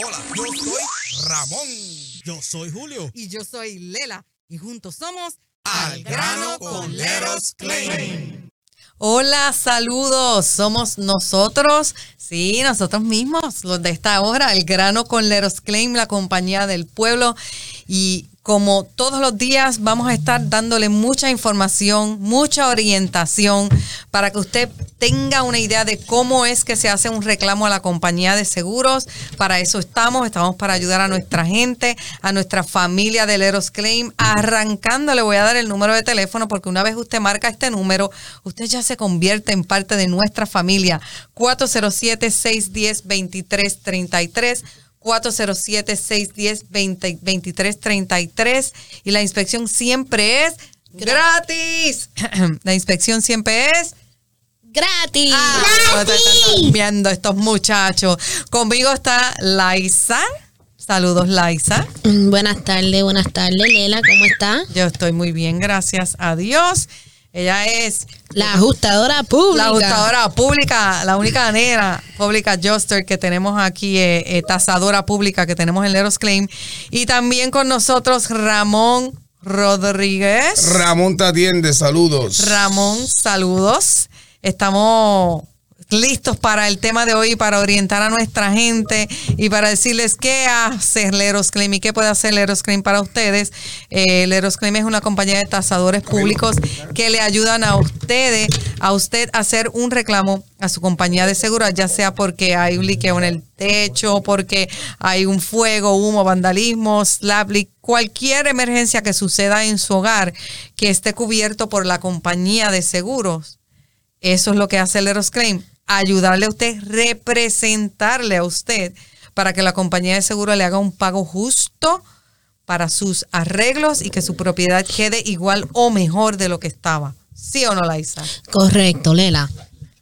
Hola, yo soy Ramón. Yo soy Julio. Y yo soy Lela. Y juntos somos Al grano con Leros Claim. Hola, saludos. Somos nosotros, sí, nosotros mismos, los de esta hora, el grano con Leros Claim, la compañía del pueblo. Y como todos los días, vamos a estar dándole mucha información, mucha orientación para que usted tenga una idea de cómo es que se hace un reclamo a la compañía de seguros. Para eso estamos, estamos para ayudar a nuestra gente, a nuestra familia de Leros Claim. Arrancando, le voy a dar el número de teléfono porque una vez usted marca este número, usted ya se convierte en parte de nuestra familia. 407-610-2333. 407-610-2333 y la inspección siempre es gratis. la inspección siempre es Gratis. Ah, están viendo estos muchachos. Conmigo está Laisa. Saludos, Laisa. Mm, Buenas tardes, buenas tardes, Lela, ¿cómo está? Yo estoy muy bien, gracias a Dios. Ella es La ajustadora pública. la ajustadora pública, la única nena pública Juster que tenemos aquí, eh, eh, tasadora pública que tenemos en Leros Claim. Y también con nosotros Ramón Rodríguez. Ramón te atiende, saludos. Ramón, saludos. Estamos listos para el tema de hoy, para orientar a nuestra gente y para decirles qué hace Leros y qué puede hacer Leros para ustedes. Eh, Leros es una compañía de tasadores públicos que le ayudan a ustedes, a usted hacer un reclamo a su compañía de seguridad, ya sea porque hay un liqueo en el techo, porque hay un fuego, humo, vandalismo, slap leak, cualquier emergencia que suceda en su hogar que esté cubierto por la compañía de seguros. Eso es lo que hace el Eros Claim, ayudarle a usted, representarle a usted para que la compañía de seguro le haga un pago justo para sus arreglos y que su propiedad quede igual o mejor de lo que estaba. ¿Sí o no, Laisa? Correcto, Lela.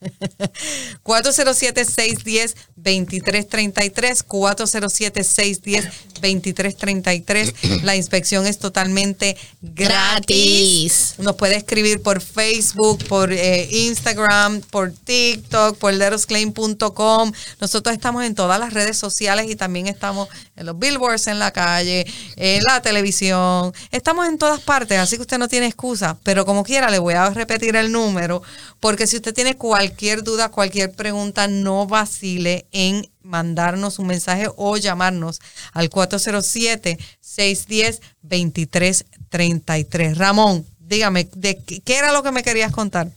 407-610-2333, 407-610-2333. La inspección es totalmente gratis. Gratis. Nos puede escribir por Facebook, por eh, Instagram, por TikTok, por lerosclaim.com. Nosotros estamos en todas las redes sociales y también estamos en los billboards en la calle, en la televisión. Estamos en todas partes, así que usted no tiene excusa. Pero como quiera, le voy a repetir el número, porque si usted tiene cualquier duda, cualquier pregunta, no vacile en mandarnos un mensaje o llamarnos al 407-610-2333. Ramón, dígame, ¿de qué, era lo que me querías contar?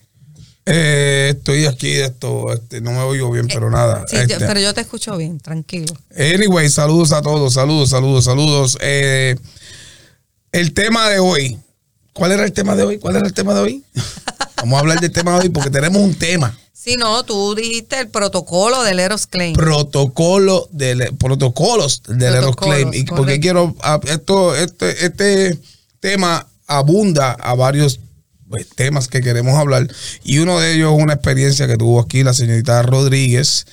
Eh, estoy aquí de esto, este, no me oigo bien, pero nada. Sí, yo- este. pero yo te escucho bien, tranquilo. Anyway, saludos a todos, saludos, saludos, saludos. Eh, el tema de hoy. ¿Cuál era el tema de hoy? ¿Cuál era el tema de hoy? Vamos a hablar del tema hoy porque tenemos un tema. Si no, tú dijiste el protocolo del Eros Claim. Protocolo de protocolos del Eros Claim. Y porque correcto. quiero ah, esto, este, este tema abunda a varios pues, temas que queremos hablar. Y uno de ellos es una experiencia que tuvo aquí la señorita Rodríguez.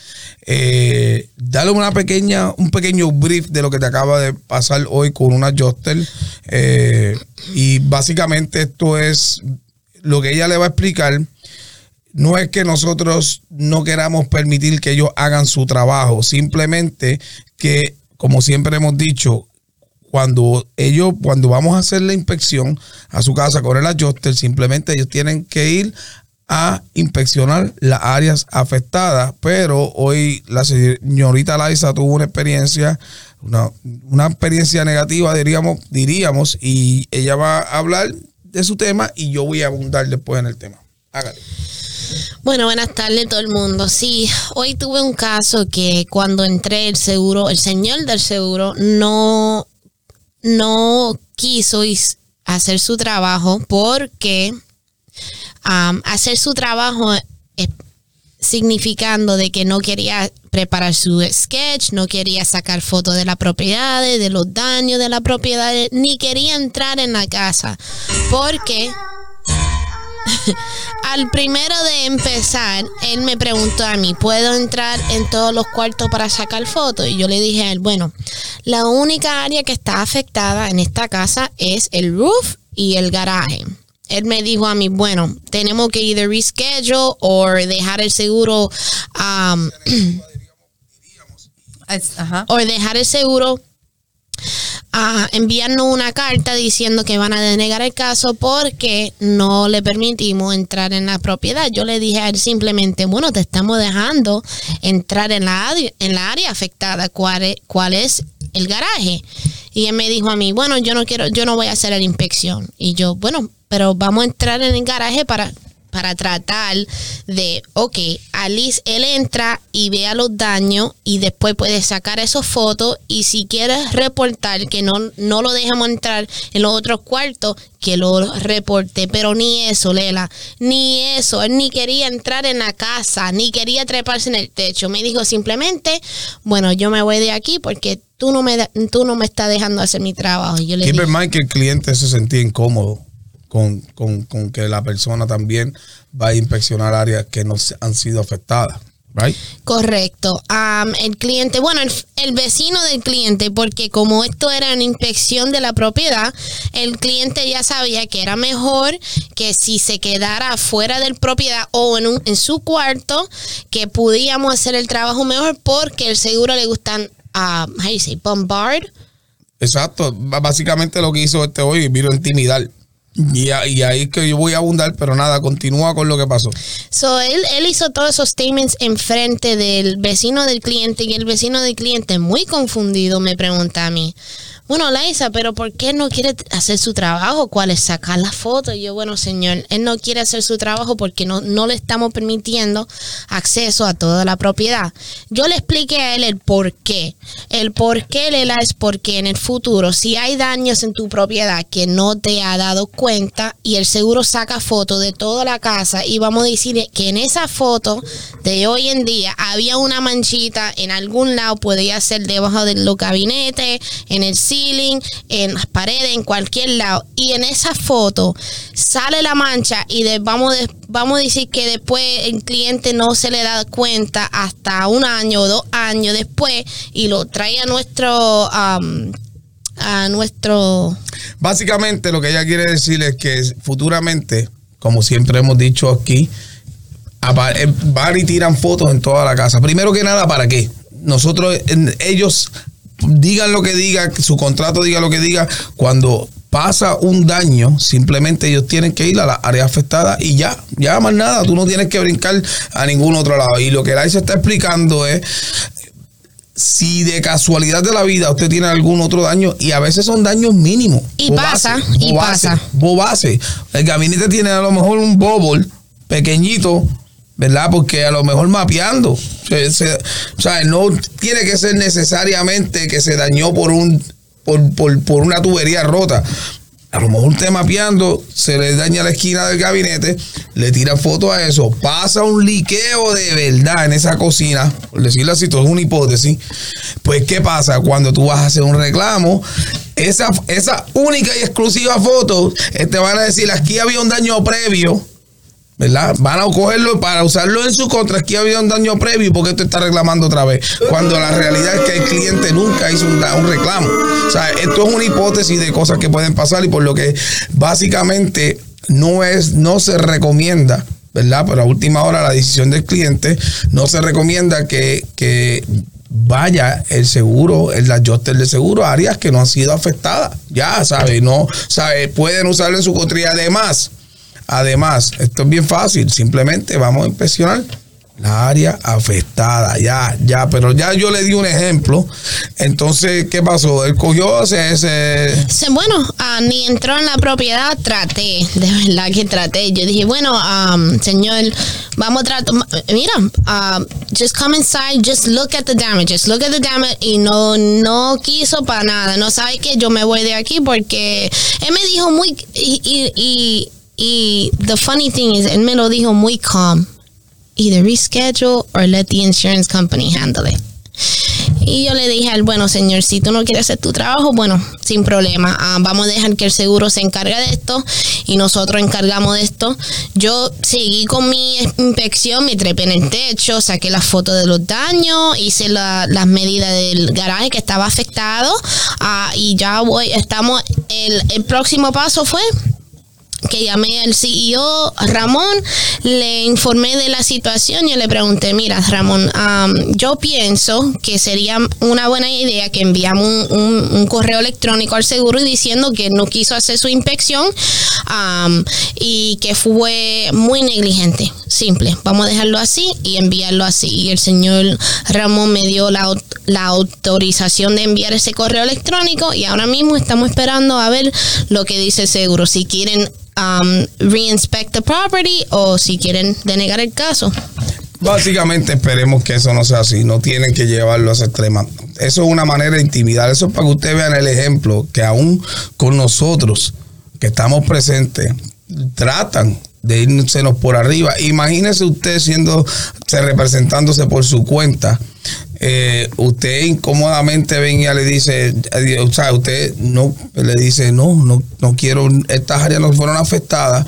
Eh, dale una pequeña, un pequeño brief de lo que te acaba de pasar hoy con una Joster. Eh, y básicamente esto es lo que ella le va a explicar. No es que nosotros no queramos permitir que ellos hagan su trabajo, simplemente que, como siempre hemos dicho, cuando ellos, cuando vamos a hacer la inspección a su casa con el adjuster, simplemente ellos tienen que ir a inspeccionar las áreas afectadas. Pero hoy la señorita Laisa tuvo una experiencia, una, una experiencia negativa, diríamos, diríamos, y ella va a hablar de su tema y yo voy a abundar después en el tema. Hágale. Bueno, buenas tardes todo el mundo. Sí, hoy tuve un caso que cuando entré el seguro, el señor del seguro no, no quiso is- hacer su trabajo porque hacer su trabajo significando de que no quería preparar su sketch, no quería sacar fotos de la propiedad, de los daños de la propiedad, ni quería entrar en la casa porque al primero de empezar, él me preguntó a mí, ¿puedo entrar en todos los cuartos para sacar fotos? Y yo le dije a él, bueno, la única área que está afectada en esta casa es el roof y el garaje. Él me dijo a mí, bueno, tenemos que either reschedule o dejar el seguro um, o dejar el seguro a enviarnos una carta diciendo que van a denegar el caso porque no le permitimos entrar en la propiedad. Yo le dije a él simplemente, bueno, te estamos dejando entrar en la, área- en la área afectada, ¿cuál es, cuál es el garaje? Y él me dijo a mí, bueno, yo no quiero, yo no voy a hacer la inspección. Y yo, bueno, pero vamos a entrar en el garaje para para tratar de, ok, Alice, él entra y vea los daños y después puede sacar esas fotos y si quieres reportar que no, no lo dejamos entrar en los otros cuartos, que lo reporte, pero ni eso, Lela, ni eso, él ni quería entrar en la casa, ni quería treparse en el techo, me dijo simplemente, bueno, yo me voy de aquí porque tú no me, da- tú no me estás dejando hacer mi trabajo. Yo le Keep dije, in mind que el cliente se sentía incómodo con, con, con que la persona también va a inspeccionar áreas que no han sido afectadas. Right? Correcto. El cliente, bueno, el, el vecino del cliente, porque como esto era una inspección de la propiedad, el cliente ya sabía que era mejor que si se quedara fuera del propiedad o en, un- en su cuarto, que podíamos hacer el trabajo mejor porque el seguro le gustan, how you say, bombard. Exacto. Básicamente lo que hizo este hoy, vino a intimidar. Y, y ahí que yo voy a abundar, pero nada, continúa con lo que pasó. So, él, él hizo todos esos statements enfrente del vecino del cliente y el vecino del cliente, muy confundido, me pregunta a mí, bueno, Laisa, pero ¿por qué no quiere hacer su trabajo? ¿Cuál es sacar la foto? Y yo, bueno, señor, él no quiere hacer su trabajo porque no, no le estamos permitiendo acceso a toda la propiedad. Yo le expliqué a él el por qué. El por qué, Lela, es porque en el futuro, si hay daños en tu propiedad que no te ha dado cuenta y el seguro saca foto de toda la casa y vamos a decir que en esa foto de hoy en día había una manchita en algún lado, podía ser debajo de los gabinetes, en el en las paredes, en cualquier lado. Y en esa foto sale la mancha y de- vamos, de- vamos a decir que después el cliente no se le da cuenta hasta un año o dos años después y lo trae a nuestro... a nuestro Básicamente lo que ella quiere decir es que futuramente, como siempre hemos dicho aquí, eh, van y tiran fotos en toda la casa. Primero que nada, ¿para qué? Nosotros, ellos digan lo que digan, su contrato diga lo que diga, cuando pasa un daño, simplemente ellos tienen que ir a la área afectada y ya, ya más nada, tú no tienes que brincar a ningún otro lado. Y lo que Lai se está explicando es si de casualidad de la vida usted tiene algún otro daño y a veces son daños mínimos. Y pasa, y pasa. Bobase. El gabinete tiene a lo mejor un bubble pequeñito, ¿verdad? Porque a lo mejor mapeando. Se- o sea, no tiene que ser necesariamente que se dañó por un por, por, por una tubería rota. A lo mejor usted mapeando, se le daña la esquina del gabinete, le tira foto a eso, pasa un liqueo de verdad en esa cocina, por decirlo así, todo es una hipótesis. Pues, ¿qué pasa? Cuando tú vas a hacer un reclamo, esa, esa única y exclusiva foto, eh, te van a decir, aquí había un daño previo, ¿verdad? Van a cogerlo para usarlo en su contra. Aquí había un daño previo porque esto está reclamando otra vez. Cuando la realidad es que el cliente nunca hizo un, un reclamo. O sea, esto es una hipótesis de cosas que pueden pasar y por lo que básicamente no es, no se recomienda. ¿Verdad? Pero a última hora la decisión del cliente no se recomienda que, que vaya el seguro, el adjuster de seguro a áreas que no han sido afectadas. Ya, ¿sabes? No, ¿sabes? Pueden usarlo en su contra además, Además, esto es bien fácil, simplemente vamos a inspeccionar la área afectada, ya, ya, pero ya yo le di un ejemplo. Entonces, ¿qué pasó? Él cogió ese Sí, Bueno, ah, ni entró en la propiedad, traté, de verdad que traté. Yo dije, bueno, um, señor, vamos a tratar, mira, um, just come inside, just look at the damage, just look at the damage. Y no, no quiso para nada, no sabe que yo me voy de aquí porque él me dijo muy, y, y, y, y the funny thing is, él me lo dijo muy calm. Either reschedule or let the insurance company handle it. Y yo le dije al bueno señor, si tú no quieres hacer tu trabajo, bueno, sin problema. Ah, vamos a dejar que el seguro se encargue de esto y nosotros encargamos de esto. Yo seguí con mi inspección, me trepé en el techo, saqué las fotos de los daños, hice la- las medidas del garaje que estaba afectado ah, y ya voy, estamos, el, el próximo paso fue que llamé al CEO Ramón, le informé de la situación y le pregunté, mira Ramón, yo pienso que sería una buena idea que enviamos un, correo electrónico al seguro diciendo que no quiso hacer su inspección y que fue muy negligente. Simple, vamos a dejarlo así y enviarlo así. Y el señor Ramón me dio la, la autorización de enviar ese correo electrónico y ahora mismo estamos esperando a ver lo que dice el seguro. Si quieren um, reinspect the property o si quieren denegar el caso. Básicamente esperemos que eso no sea así, no tienen que llevarlo a ese extremo. Eso es una manera de intimidar, eso es para que ustedes vean el ejemplo, que aún con nosotros que estamos presentes, tratan de irnos por arriba. Imagínese usted siendo, representándose por su cuenta eh, usted incómodamente venga y le dice, o sea, usted no le dice, no, no, no quiero, estas áreas no fueron afectadas,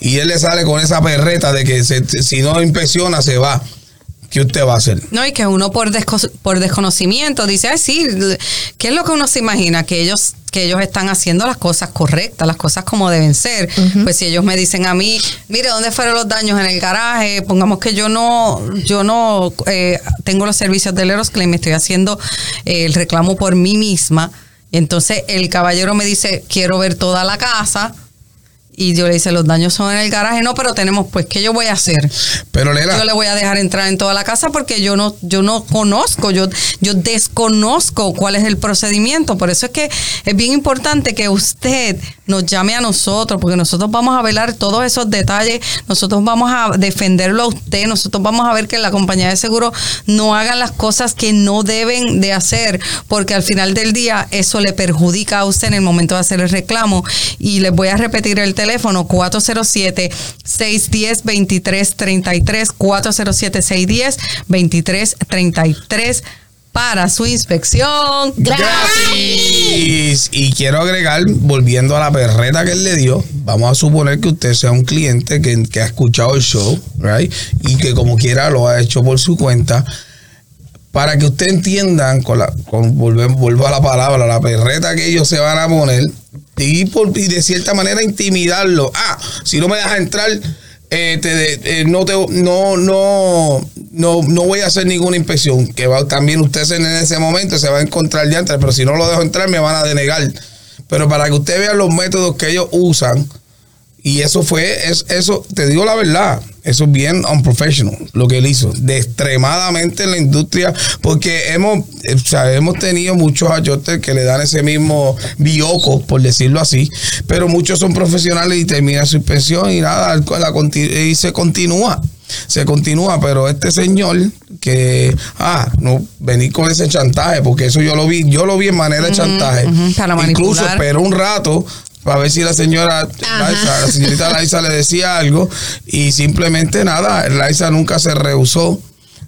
y él le sale con esa perreta de que si no inspecciona se va. ¿Qué usted va a hacer? No, y que uno por, por desconocimiento dice, ay, sí, ¿qué es lo que uno se imagina? Que ellos que ellos están haciendo las cosas correctas, las cosas como deben ser. Pues si ellos me dicen a mí, mire, ¿dónde fueron los daños en el garaje? Pongamos que yo no, yo no eh, tengo los servicios del Claim, estoy haciendo eh, el reclamo por mí misma. Entonces el caballero me dice, quiero ver toda la casa y yo le dice, los daños son en el garaje. No, pero tenemos, pues, ¿qué yo voy a hacer? Pero Yo le voy a dejar entrar en toda la casa porque yo no, yo no conozco, yo, yo desconozco cuál es el procedimiento. Por eso es que es bien importante que usted nos llame a nosotros, porque nosotros vamos a velar todos esos detalles, nosotros vamos a defenderlo a usted, nosotros vamos a ver que la compañía de seguro no haga las cosas que no deben de hacer, porque al final del día eso le perjudica a usted en el momento de hacer el reclamo. Y les voy a repetir el teléfono 407-610-2333, 407-610-2333 para su inspección gratis. Y quiero agregar, volviendo a la perreta que él le dio, vamos a suponer que usted sea un cliente que, ha escuchado el show, right? Y que como quiera lo ha hecho por su cuenta. Para que usted entiendan, con la, con, vuelvo a la palabra, la perreta que ellos se van a poner y, por, y de cierta manera intimidarlo. Ah, si no me dejas entrar, eh, eh, no, te, no, no, no, no voy a hacer ninguna inspección. Que va, también usted en ese momento se va a encontrar ya pero si no lo dejo entrar me van a denegar. Pero para que usted vea los métodos que ellos usan, y eso fue, es, eso, te digo la verdad, eso es bien unprofessional lo que él hizo, de extremadamente en la industria, porque hemos, eh, hemos tenido muchos ajustes que le dan ese mismo bioco, por decirlo así, pero muchos son profesionales y terminan su pensión y nada, y se continúa se continúa, pero este señor que, ah, no, venir con ese chantaje, porque eso yo lo vi, yo lo vi en manera de chantaje. Incluso esperó un rato para ver si la señora, la señorita Laisa le decía algo y simplemente nada, Laisa nunca se rehusó.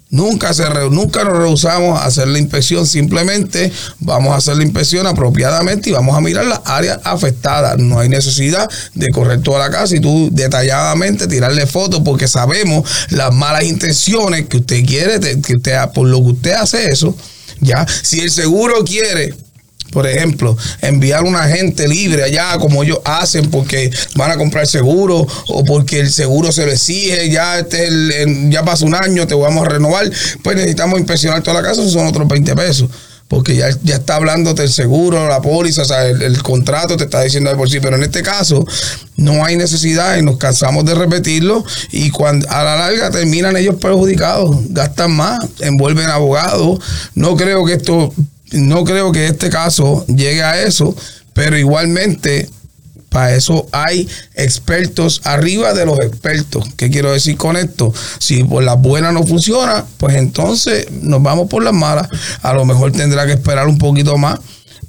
Nunca, se nunca nos rehusamos a hacer la inspección, simplemente vamos a hacer la inspección apropiadamente y vamos a mirar las áreas afectadas. No hay necesidad de correr toda la casa y tú detalladamente tirarle fotos porque sabemos las malas intenciones que usted quiere, que usted, por lo que usted hace eso. Ya, si el seguro quiere por ejemplo, enviar un agente libre allá como ellos hacen porque van a comprar seguro o porque el seguro se lo exige, ya este ya pasa un año, te vamos a renovar, pues necesitamos inspeccionar toda la casa, son otros 20 pesos. Porque ya, ya está hablando del seguro, la póliza, o sea, el, contrato te está diciendo de por sí. Pero en este caso, no hay necesidad y nos cansamos de repetirlo. Y cuando a la larga terminan ellos perjudicados, gastan más, envuelven abogados. No creo que esto no creo que este caso llegue a eso, pero igualmente para eso hay expertos arriba de los expertos. ¿Qué quiero decir con esto? Si por las buenas no funciona, pues entonces nos vamos por las malas. A lo mejor tendrá que esperar un poquito más,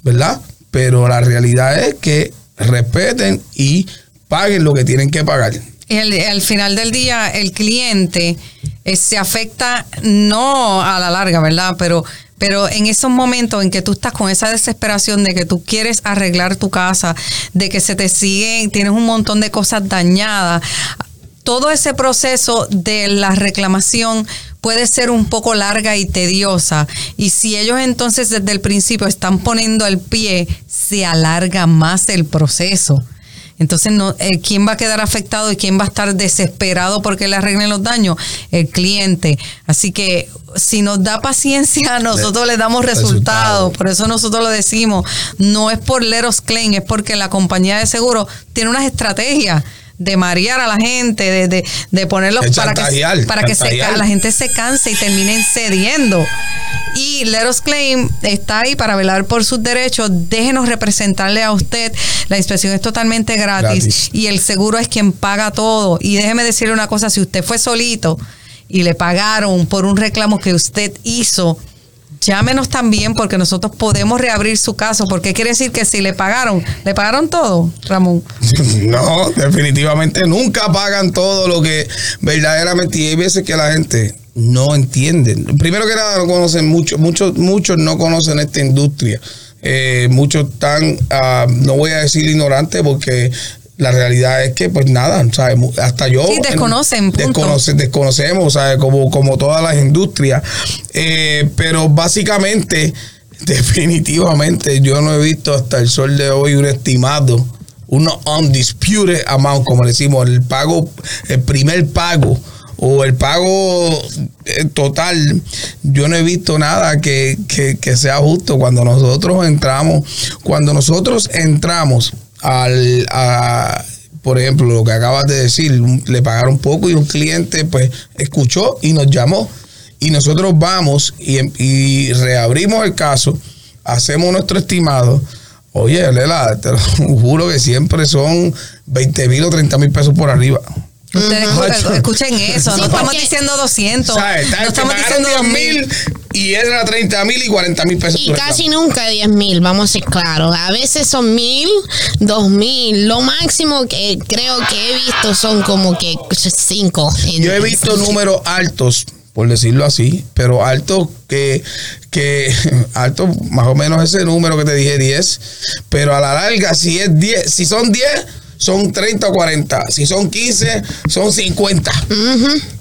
¿verdad? Pero la realidad es que respeten y paguen lo que tienen que pagar. Y al, final del día, el cliente eh, se afecta no a la larga, ¿verdad? Pero pero en esos momentos en que tú estás con esa desesperación de que tú quieres arreglar tu casa, de que se te siguen, tienes un montón de cosas dañadas, todo ese proceso de la reclamación puede ser un poco larga y tediosa. Y si ellos entonces desde el principio están poniendo el pie, se alarga más el proceso. Entonces, no, eh, ¿quién va a quedar afectado y quién va a estar desesperado porque le arreglen los daños? El cliente. Así que si nos da paciencia, nosotros le, damos resultados. Por eso nosotros lo decimos. No es por Leros Claim, es porque la compañía de seguro tiene unas estrategias de marear a la gente, de, de, de ponerlos para que, para que se, la gente se canse y terminen cediendo. Y Let Us Claim está ahí para velar por sus derechos. Déjenos representarle a usted. La inspección es totalmente gratis, y el seguro es quien paga todo. Y déjeme decirle una cosa, si usted fue solito y le pagaron por un reclamo que usted hizo, llámenos también porque nosotros podemos reabrir su caso. Porque quiere decir que si le pagaron, ¿le pagaron todo, Ramón? No, definitivamente nunca pagan todo lo que verdaderamente. Y hay veces que la gente no entiende. Primero que nada, no conocen mucho, muchos, muchos no conocen esta industria. Eh, muchos están, ah, no voy a decir ignorantes porque la realidad es que pues nada, hasta yo... Sí, desconocen. desconocemos, ¿sabes? Como, como todas las industrias. Eh, pero básicamente, definitivamente, yo no he visto hasta el sol de hoy un estimado, un undisputed amount, como decimos, el pago, el primer pago o el pago eh, total, yo no he visto nada que, que sea justo cuando nosotros entramos, cuando nosotros entramos al, a, por ejemplo, lo que acabas de decir, le pagaron poco y un cliente pues escuchó y nos llamó. Y nosotros vamos y, y reabrimos el caso, hacemos nuestro estimado. Oye, Lela, te lo juro que siempre son 20 mil o 30 mil pesos por arriba. Ustedes escuchen eso, no estamos diciendo 200, no estamos diciendo 2 mil y era 30 mil y 40 mil pesos. Y casi nunca 10 mil, vamos a ser claros. A veces son mil, dos mil. Lo máximo que creo que he visto son como que 5. Yo he visto números altos, por decirlo así, pero altos que, que, alto más o menos ese número que te dije 10, pero a la larga si es 10, si son 10 son 30 o 40. Si son 15, son 50.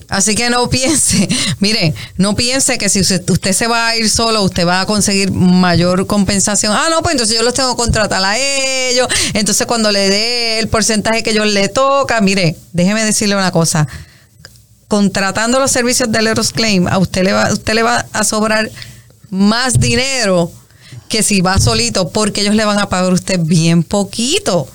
Así que no piense, mire, no piense que si usted, se va a ir solo, usted va a conseguir mayor compensación. Ah, no, pues entonces yo los tengo que contratar a ellos. Entonces cuando le dé el porcentaje que ellos le toca, mire, déjeme decirle una cosa. Contratando los servicios de Leros Claim, a usted le va, usted le va a sobrar más dinero que si va solito, porque ellos le van a pagar a usted bien poquito.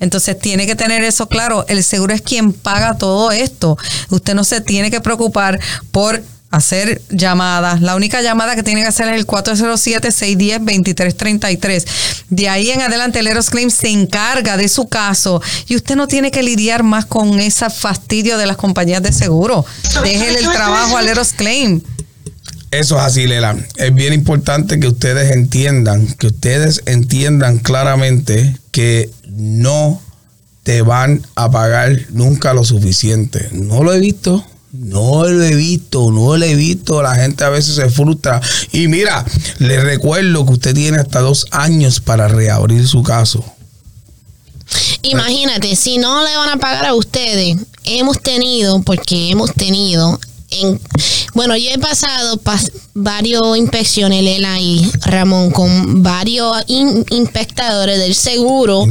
Entonces tiene que tener eso claro. El seguro es quien paga todo esto. Usted no se tiene que preocupar por hacer llamadas. La única llamada que tiene que hacer es el 407-610-2333. De ahí en adelante, el Eros Claim se encarga de su caso y usted no tiene que lidiar más con ese fastidio de las compañías de seguro. Déjele el trabajo al Eros Claim. Eso es así, Lela. Es bien importante que ustedes entiendan, que ustedes entiendan claramente que no te van a pagar nunca lo suficiente. No lo he visto. No lo he visto, no lo he visto. La gente a veces se frustra. Y mira, le recuerdo que usted tiene hasta dos años para reabrir su caso. Imagínate, si no le van a pagar a ustedes, hemos tenido, porque hemos tenido bueno, yo he pasado varios inspecciones, Lela y Ramón, con varios inspectores del seguro.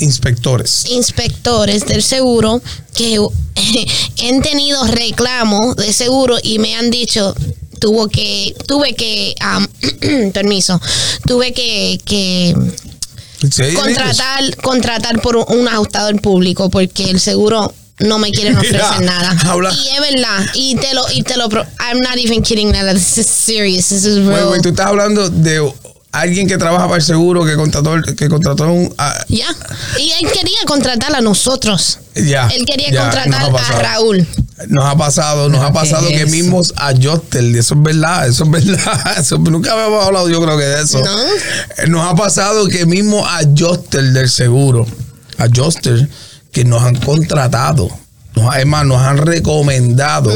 inspectores. Inspectores del seguro que han tenido reclamos de seguro y me han dicho, tuvo que, tuve que, permiso, tuve que, que contratar, contratar por un ajustador público porque el seguro no me quieren ofrecer nada. Y es verdad. Y te lo, y te lo, I'm not even kidding, nada. This is serious. This is real. tú estás hablando de alguien que trabaja para el seguro que contrató que contrató un ya y él quería contratar a nosotros ya él quería contratar a Raúl nos ha pasado nos ha pasado que mismos a Justel eso es verdad eso es verdad eso, nunca habíamos hablado yo creo que de eso ¿No? nos ha pasado que mismo a Justel del seguro a Justel que nos han contratado. Nos, además, nos han recomendado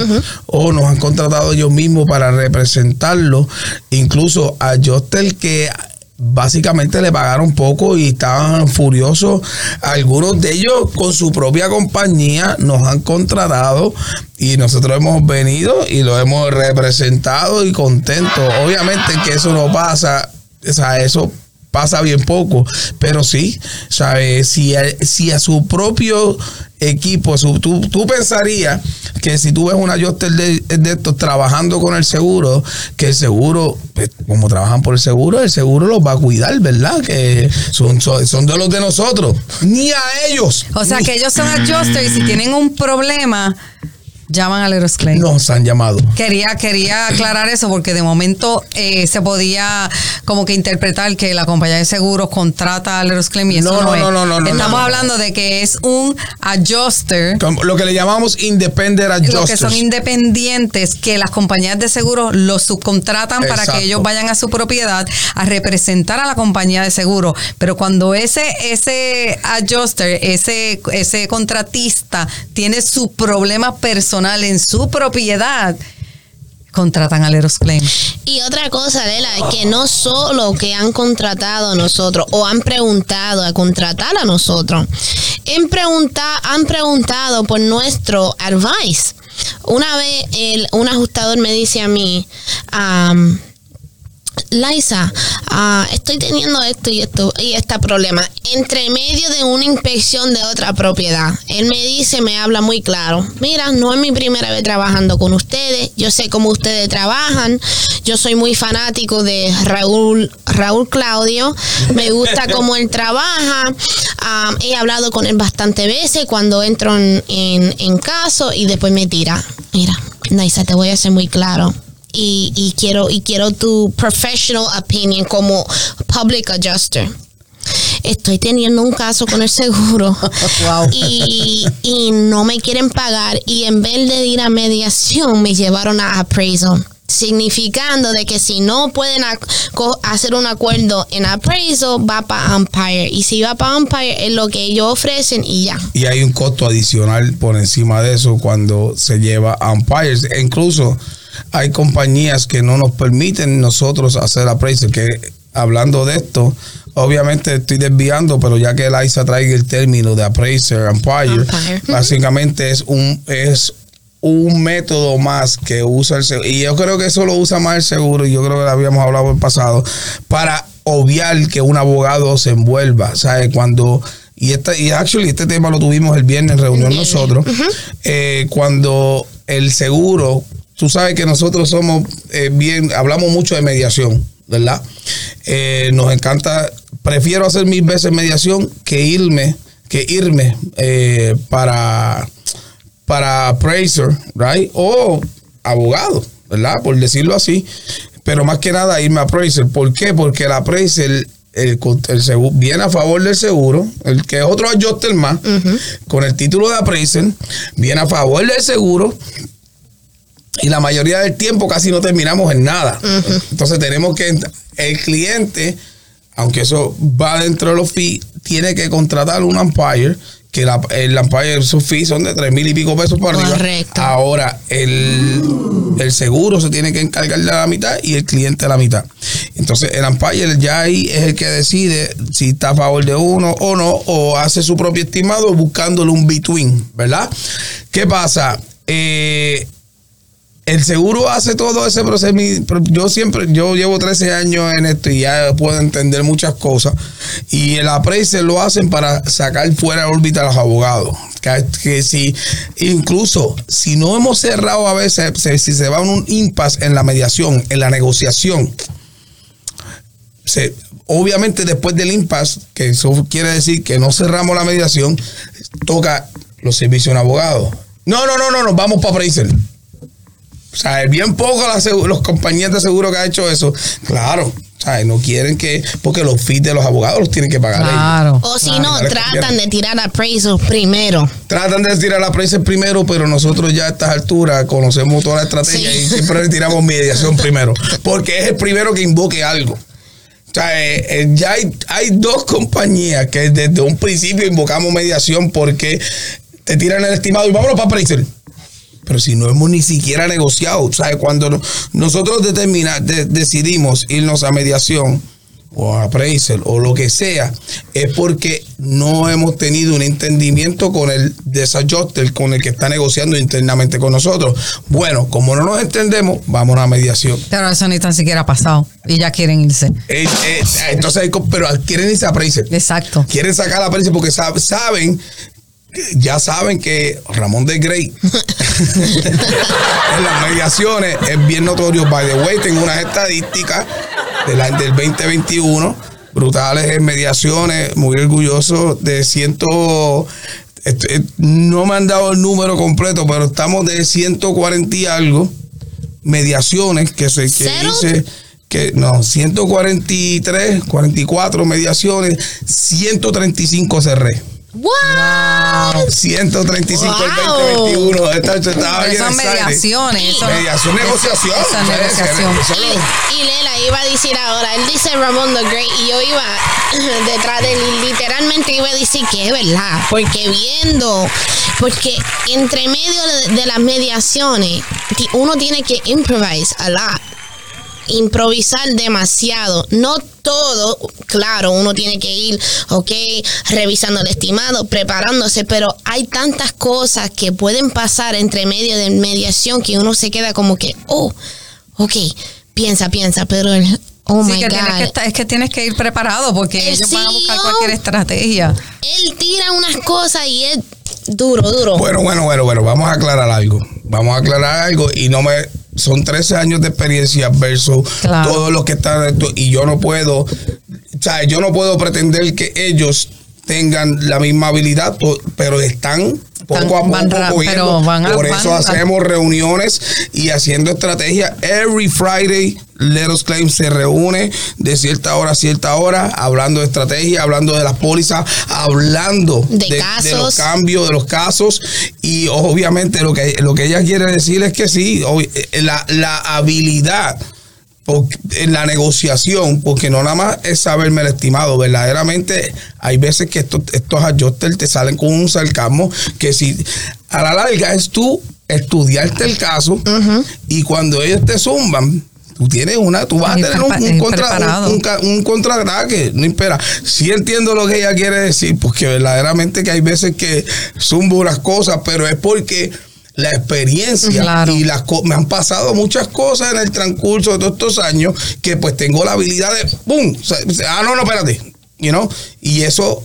o nos han contratado ellos mismos para representarlo. Incluso a Jostel que básicamente le pagaron poco y estaban furiosos. Algunos de ellos con su propia compañía nos han contratado y nosotros hemos venido y lo hemos representado y contentos. Obviamente que eso no pasa, o sea, eso pasa bien poco, pero sí, ¿sabes? Si a, si a su propio equipo, su, tú, tú pensarías que si tú ves un adjuster de, de estos trabajando con el seguro, que el seguro, pues, como trabajan por el seguro, el seguro los va a cuidar, ¿verdad? Que son, son, son de los de nosotros, ni a ellos. O sea ni- que ellos son adjusters y si tienen un problema, llaman a Leros Claim. nos han llamado. Quería, quería aclarar eso porque de momento eh, se podía como que interpretar que la compañía de seguros contrata a Leros Claim y eso No, no, no, es. no, no, no, no, Estamos hablando de que es un adjuster. Como Lo que le llamamos independent Lo que adjusters. son independientes que las compañías de seguros los subcontratan para que ellos vayan a su propiedad a representar a la compañía de seguro. Pero cuando ese ese adjuster, ese ese contratista tiene su problema personal en su propiedad, contratan a Leros Claim. Y otra cosa, Lela, es que no solo que han contratado a nosotros o han preguntado a contratar a nosotros, han, pregunta- han preguntado por nuestro advice. Una vez el, un ajustador me dice a mí, Liza, ah, estoy teniendo esto y esto y este problema entre medio de una inspección de otra propiedad. Él me dice, me habla muy claro. Mira, no es mi primera vez trabajando con ustedes. Yo sé cómo ustedes trabajan. Yo soy muy fanático de Raúl Raúl Claudio. Me gusta cómo él trabaja. Ah, he hablado con él bastante veces cuando entro en, en, en caso y después me tira. Mira, Liza, te voy a ser muy claro y, y quiero y quiero tu professional opinion como public adjuster. Estoy teniendo un caso con el seguro Wow. y, y no me quieren pagar y en vez de ir a mediación me llevaron a appraisal significando de que si no pueden hacer un acuerdo en appraisal va para umpire y si va para umpire es lo que ellos ofrecen y ya Y hay un costo adicional por encima de eso cuando se lleva a umpires. E incluso hay compañías que no nos permiten nosotros hacer appraisal. Que hablando de esto, obviamente estoy desviando, pero ya que Eliza traiga el término de appraiser, umpire, Umpire. básicamente es un es un método más que usa el seguro. Y yo creo que eso lo usa más el seguro, y yo creo que lo habíamos hablado en el pasado, para obviar que un abogado se envuelva. ¿Sabes? Cuando. Y, esta, y actually este tema lo tuvimos el viernes en reunión nosotros. eh, cuando el seguro, tú sabes que nosotros somos eh, bien, hablamos mucho de mediación, ¿verdad? Eh, nos encanta, prefiero hacer mil veces mediación que irme, que irme eh, para para appraiser, right? O abogado, ¿verdad? Por decirlo así. Pero más que nada irme a appraiser. ¿Por qué? Porque el appraiser el, el seguro, viene a favor del seguro, el que es otro adjuster más, con el título de appraiser, viene a favor del seguro. Y la mayoría del tiempo casi no terminamos en nada. Entonces tenemos que, el cliente, aunque eso va dentro de los fees, tiene que contratar un umpire, que la- el umpire, sus fees son de tres mil y pico pesos para arriba. Correcto. Ahora, el, el seguro se tiene que encargar de la mitad y el cliente de la mitad. Entonces, el umpire ya ahí es el que decide si está a favor de uno o no, o hace su propio estimado buscándole un between, ¿verdad? ¿Qué pasa? Eh, el seguro hace todo ese proceso. Yo siempre, yo llevo 13 años en esto y ya puedo entender muchas cosas. Y el appraisal lo hacen para sacar fuera de órbita a los abogados. Que, si, incluso si no hemos cerrado a veces, si se va un impasse en la mediación, en la negociación, se- obviamente después del impasse, que eso quiere decir que no cerramos la mediación, toca los servicios de un abogado. No, no, no, no, nos vamos para appraisal. O sea, es bien poco las los compañías de seguro que ha hecho eso. Claro. O sea, no quieren que. Porque los fees de los abogados los tienen que pagar ellos. Claro. o si Claro, no tratan de tirar appraisal primero Tratan de tirar la prensa primero, pero nosotros ya a estas alturas conocemos toda la estrategia Sí. y siempre le tiramos mediación primero. Porque es el primero que invoque algo. O sea, eh, eh, ya hay, hay dos compañías que desde un principio invocamos mediación porque te tiran el estimado y vámonos para appraisal. Pero si no hemos ni siquiera negociado, ¿sabes? Cuando no- nosotros determina, de- decidimos irnos a mediación, o appraisal o lo que sea, es porque no hemos tenido un entendimiento con el desajuste con el que está negociando internamente con nosotros. Bueno, como no nos entendemos, vamos a mediación. Pero eso ni tan siquiera ha pasado y ya quieren irse. Eh, eh, entonces, pero quieren irse a appraisal. Exacto. Quieren sacar la appraisal porque sab- saben ya saben que Ramón de Grey en las mediaciones es bien notorio. By the way, tengo unas estadísticas de la- del 2021 brutales en mediaciones, muy orgulloso de ciento. este, no me han dado el número completo, pero estamos de 140 y algo mediaciones que se que dice que no, 143, 44 mediaciones, 135 cerré. What? 135 el Wow. 2021. Esta, esta bien son mediaciones. eso- Mediación, negociación. Negociación. Y, y Lela iba a decir ahora, él dice Ramón the Great y yo iba detrás de él literalmente iba a decir que es verdad, porque viendo, porque entre medio de, de las mediaciones uno tiene que improvise a lot, improvisar demasiado, no todo, claro, uno tiene que ir, ok, revisando el estimado, preparándose, pero hay tantas cosas que pueden pasar entre medio de mediación que uno se queda como que, oh, ok, piensa, piensa, pero el, oh Sí, my que tienes que God. estar- es que tienes que ir preparado porque El ellos van a buscar CEO. cualquier estrategia. Él tira unas cosas y es duro, duro. Bueno, bueno, bueno, bueno, vamos a aclarar algo. Vamos a aclarar algo y no me son 13 años de experiencia versus Claro. todos los que están esto y yo no puedo, o sea, yo no puedo pretender que ellos tengan la misma habilidad, pero están poco a poco van a- Por van eso a- hacemos reuniones y haciendo estrategia. Every Friday, Let Us Claim se reúne de cierta hora a cierta hora, hablando de estrategia, hablando de las pólizas, hablando De los casos. cambios de los casos. Y obviamente lo que, lo que ella quiere decir es que sí, eh, la, la habilidad en la negociación, porque no nada más es saberme el estimado, verdaderamente hay veces que estos, estos adjusters te salen con un sarcasmo que si a la larga es tú estudiarte el caso y cuando ellos te zumban, tú tienes una, tú vas a tener un, un contra, un, un contraataque, no espera. Sí entiendo lo que ella quiere decir, porque verdaderamente que hay veces que zumbo unas cosas, pero es porque la experiencia Claro. y las me han pasado muchas cosas en el transcurso de todos estos años que pues tengo la habilidad de ¡pum! O sea, ah, no, no, espérate. You know? Y eso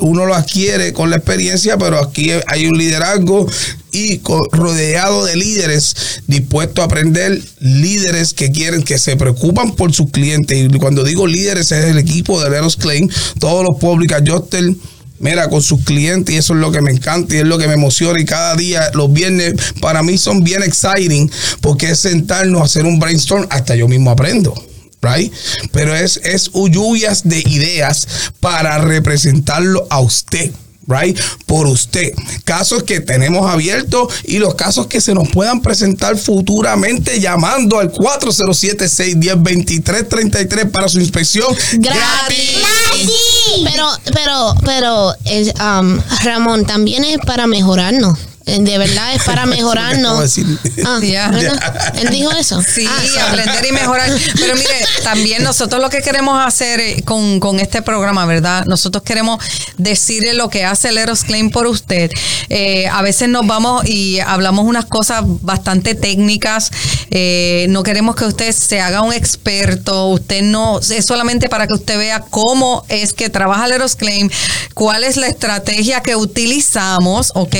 uno lo adquiere con la experiencia, pero aquí hay un liderazgo y rodeado de líderes dispuestos a aprender, líderes que quieren, que se preocupan por sus clientes. Y cuando digo líderes es el equipo de Leros Claim, todos los public adjusters, Mira, con sus clientes, y eso es lo que me encanta y es lo que me emociona. Y cada día, los viernes, para mí son bien exciting, porque es sentarnos a hacer un brainstorm, hasta yo mismo aprendo. Right? Pero es, es lluvias de ideas para representarlo a usted. Right? Por usted. Casos que tenemos abiertos y los casos que se nos puedan presentar futuramente llamando al 407-610-2333 para su inspección Gratis. Pero, pero, pero, es, um, Ramón, también es para mejorarnos. De verdad es para mejorarnos. Ah. Él dijo eso. Sí, Ah, aprender y mejorar. Pero mire, también nosotros lo que queremos hacer eh, con, con este programa, ¿verdad? Nosotros queremos decirle lo que hace el Eros Claim por usted. Eh, a veces nos vamos y hablamos unas cosas bastante técnicas. Eh, no queremos que usted se haga un experto. Usted no, es solamente para que usted vea cómo es que trabaja el Eros Claim, cuál es la estrategia que utilizamos, ¿ok?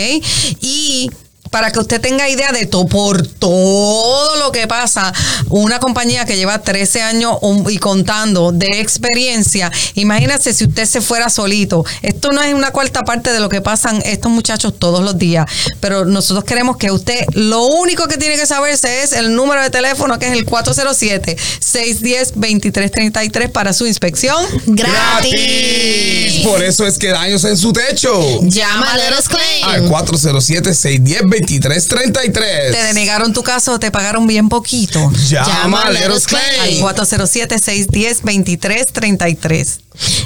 Y que para que usted tenga idea de todo, por todo lo que pasa, una compañía que lleva 13 años um, y contando de experiencia, imagínese si usted se fuera solito. Esto no es una cuarta parte de lo que pasan estos muchachos todos los días, pero nosotros queremos que usted, lo único que tiene que saberse es el número de teléfono que es el 407-610-2333 para su inspección. Gratis. Por eso es que daños en su techo. Llama a Claim. Al 407-610-2333. 2333. Te denegaron tu caso o te pagaron bien poquito. Llama a Leros Al Claim. 407-610-2333.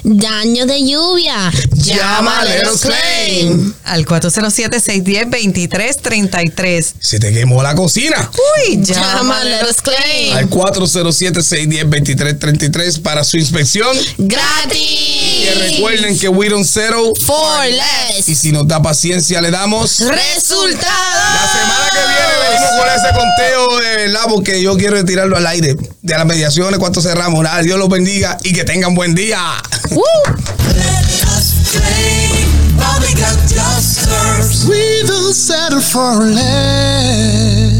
Daño de lluvia. Llama a Leros Claim. Al 407-610-2333. Se te quemó la cocina. Uy, Llama a Leros Claim. Al 407-610-2333 para su inspección. Gratis. Y recuerden que we don't settle. For less. Y si nos da paciencia, le damos. Resultados. La semana que viene venimos con ese conteo de verdad, porque yo quiero tirarlo al aire. De las mediaciones, cuánto cerramos. Nada, Dios los bendiga y que tengan buen día. Let us play while we got dusters. We will settle for less.